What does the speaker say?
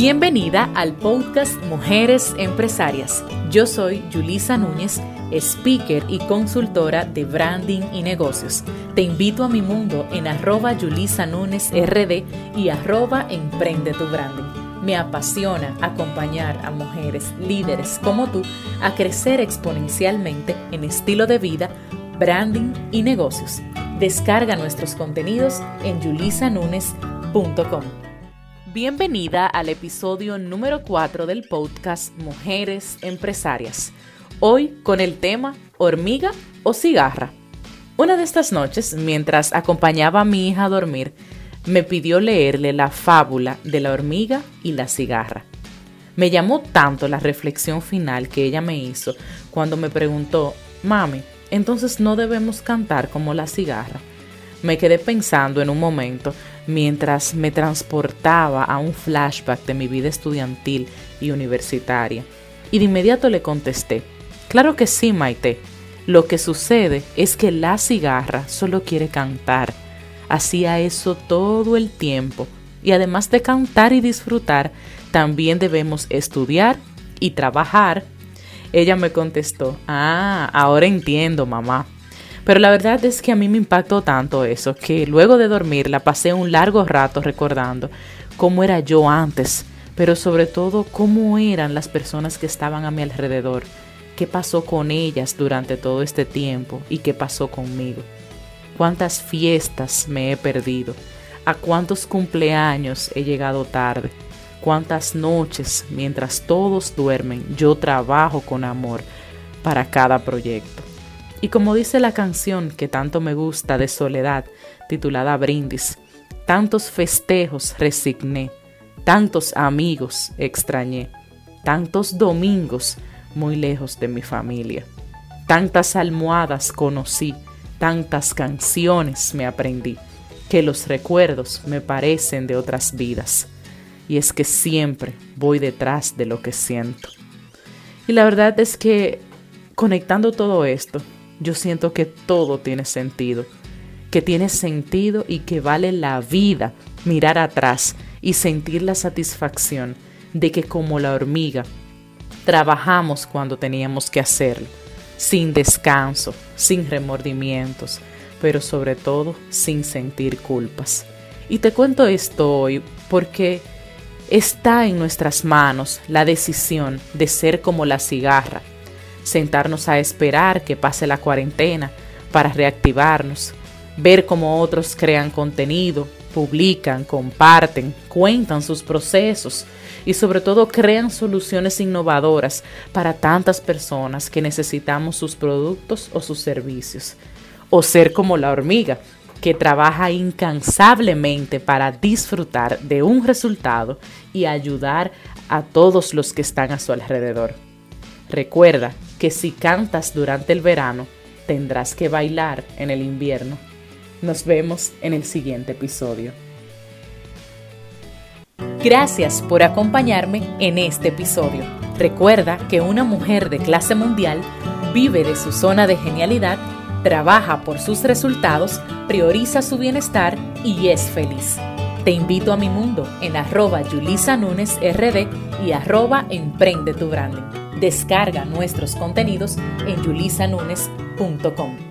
Bienvenida al podcast Mujeres Empresarias. Yo soy Julisa Núñez, speaker y consultora de branding y negocios. Te invito a mi mundo en arroba Yulisa Núñez RD y arroba Emprende tu Branding. Me apasiona acompañar a mujeres líderes como tú a crecer exponencialmente en estilo de vida, branding y negocios. Descarga nuestros contenidos en yulisanunes.com. Bienvenida al episodio número 4 del podcast Mujeres Empresarias. Hoy con el tema hormiga o cigarra. Una de estas noches, mientras acompañaba a mi hija a dormir, me pidió leerle la fábula de la hormiga y la cigarra. Me llamó tanto la reflexión final que ella me hizo cuando me preguntó, mami, entonces no debemos cantar como la cigarra. Me quedé pensando en un momento mientras me transportaba a un flashback de mi vida estudiantil y universitaria. Y de inmediato le contesté, claro que sí, Maite. Lo que sucede es que la cigarra solo quiere cantar. Hacía eso todo el tiempo. Y además de cantar y disfrutar, también debemos estudiar y trabajar. Ella me contestó, ah, ahora entiendo, mamá. Pero la verdad es que a mí me impactó tanto eso que luego de dormir la pasé un largo rato recordando cómo era yo antes, pero sobre todo cómo eran las personas que estaban a mi alrededor, qué pasó con ellas durante todo este tiempo y qué pasó conmigo. Cuántas fiestas me he perdido, a cuántos cumpleaños he llegado tarde, cuántas noches mientras todos duermen yo trabajo con amor para cada proyecto. Y como dice la canción que tanto me gusta de Soledad, titulada Brindis, tantos festejos resigné, tantos amigos extrañé, tantos domingos muy lejos de mi familia, tantas almohadas conocí, tantas canciones me aprendí, que los recuerdos me parecen de otras vidas. Y es que siempre voy detrás de lo que siento. Y la verdad es que conectando todo esto, yo siento que todo tiene sentido, que tiene sentido y que vale la vida mirar atrás y sentir la satisfacción de que como la hormiga trabajamos cuando teníamos que hacerlo, sin descanso, sin remordimientos, pero sobre todo sin sentir culpas. Y te cuento esto hoy porque está en nuestras manos la decisión de ser como la cigarra, sentarnos a esperar que pase la cuarentena para reactivarnos, ver cómo otros crean contenido, publican, comparten, cuentan sus procesos y sobre todo crean soluciones innovadoras para tantas personas que necesitamos sus productos o sus servicios. O ser como la hormiga, que trabaja incansablemente para disfrutar de un resultado y ayudar a todos los que están a su alrededor. Recuerda que si cantas durante el verano, tendrás que bailar en el invierno. Nos vemos en el siguiente episodio. Gracias por acompañarme en este episodio. Recuerda que una mujer de clase mundial vive de su zona de genialidad, trabaja por sus resultados, prioriza su bienestar y es feliz. Te invito a mi mundo en arroba Yulisa RD y arroba Emprende tu Branding. Descarga nuestros contenidos en yulisanunes.com.